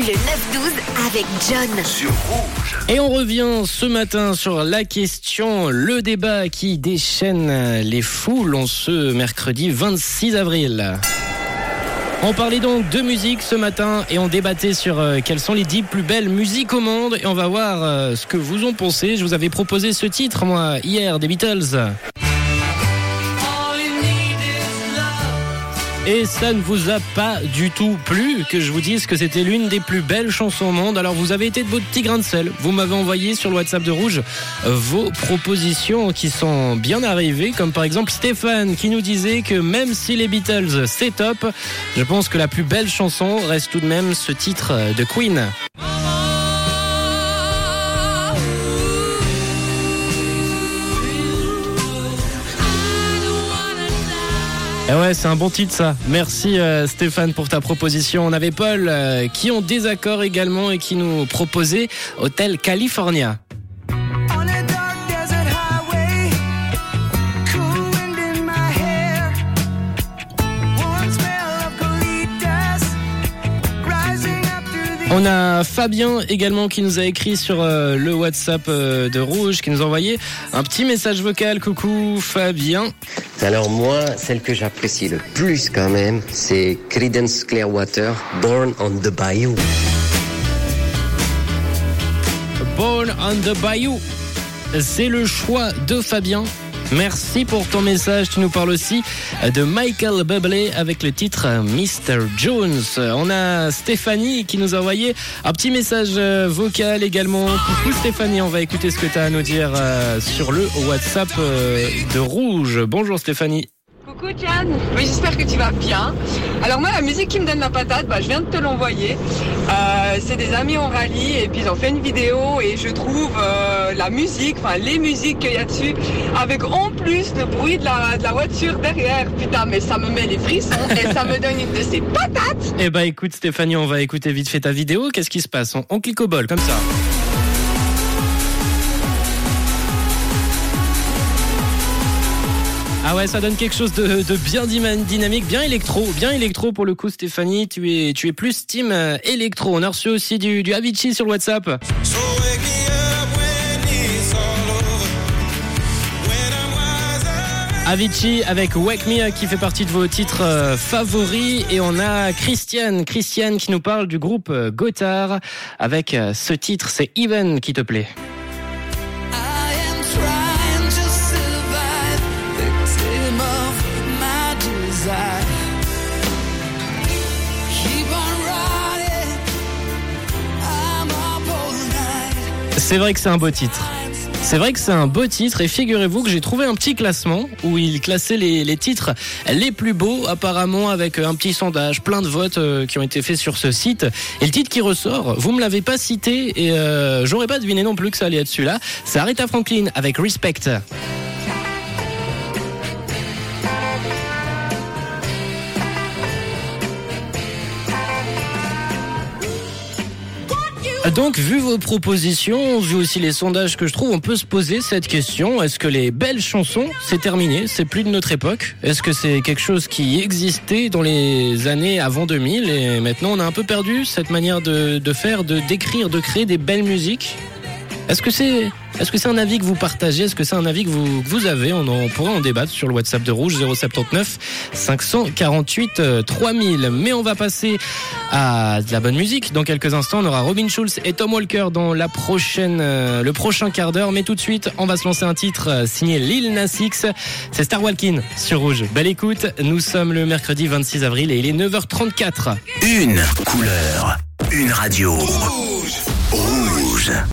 Le 9-12 avec John. Sur Rouge. Et on revient ce matin sur la question, le débat qui déchaîne les foules en ce mercredi 26 avril. On parlait donc de musique ce matin et on débattait sur euh, quelles sont les 10 plus belles musiques au monde et on va voir euh, ce que vous en pensez. Je vous avais proposé ce titre moi hier des Beatles. Et ça ne vous a pas du tout plu que je vous dise que c'était l'une des plus belles chansons au monde. Alors vous avez été de beaux petits grains de sel. Vous m'avez envoyé sur le WhatsApp de Rouge euh, vos propositions qui sont bien arrivées, comme par exemple Stéphane qui nous disait que même si les Beatles c'est top, je pense que la plus belle chanson reste tout de même ce titre de Queen. Et ouais, c'est un bon titre ça. Merci euh, Stéphane pour ta proposition. On avait Paul euh, qui ont désaccord également et qui nous proposait Hôtel California. On a Fabien également qui nous a écrit sur euh, le WhatsApp euh, de Rouge, qui nous a envoyé un petit message vocal. Coucou Fabien. Alors moi, celle que j'apprécie le plus quand même, c'est Creedence Clearwater, Born on the Bayou. Born on the Bayou. C'est le choix de Fabien. Merci pour ton message. Tu nous parles aussi de Michael Bublé avec le titre Mr. Jones. On a Stéphanie qui nous a envoyé un petit message euh, vocal également. Coucou Stéphanie, on va écouter ce que tu as à nous dire euh, sur le WhatsApp euh, de Rouge. Bonjour Stéphanie. Coucou Jan, oui, j'espère que tu vas bien. Alors moi la musique qui me donne la patate, bah, je viens de te l'envoyer. Euh, c'est des amis en rallye et puis ils ont fait une vidéo et je trouve euh, la musique, enfin les musiques qu'il y a dessus, avec en plus le bruit de la, de la voiture derrière. Putain mais ça me met les frissons et ça me donne une de ces patates. Eh bah écoute Stéphanie, on va écouter vite fait ta vidéo. Qu'est-ce qui se passe? On clique au bol comme ça. Ah ouais, ça donne quelque chose de, bien dynamique, bien électro, bien électro pour le coup Stéphanie. Tu es, tu es plus team euh, électro. On a reçu aussi du, du Avicii sur le WhatsApp. Avicii avec Wake Me qui fait partie de vos titres euh, favoris. Et on a Christiane, Christiane qui nous parle du groupe euh, Gotthard avec ce titre, c'est Even qui te plaît. C'est vrai que c'est un beau titre. C'est vrai que c'est un beau titre et figurez-vous que j'ai trouvé un petit classement où il classait les, titres les plus beaux apparemment avec un petit sondage, plein de votes euh, qui ont été faits sur ce site. Et le titre qui ressort, vous me l'avez pas cité et euh, j'aurais pas deviné non plus que ça allait être celui-là. C'est Aretha Franklin avec Respect. Donc, vu vos propositions, vu aussi les sondages que je trouve, on peut se poser cette question. Est-ce que les belles chansons, c'est terminé? C'est plus de notre époque? Est-ce que c'est quelque chose qui existait dans les années avant 2000 et maintenant on a un peu perdu cette manière de, faire, de décrire, de créer des belles musiques? Est-ce que c'est est-ce un avis que vous partagez? Est-ce que c'est un avis que vous, que vous avez? On, en, on pourrait en débattre sur le WhatsApp de Rouge 079 548 euh, 3000. Mais on va passer à de la bonne musique. Dans quelques instants, on aura Robin Schulz et Tom Walker dans la prochaine, euh, le prochain quart d'heure. Mais tout de suite, on va se lancer un titre euh, signé Lil Nas X. C'est Star Walking sur Rouge. Belle écoute. Nous sommes le mercredi 26 avril et il est 9h34. Une couleur. Une radio. Rouge. Rouge.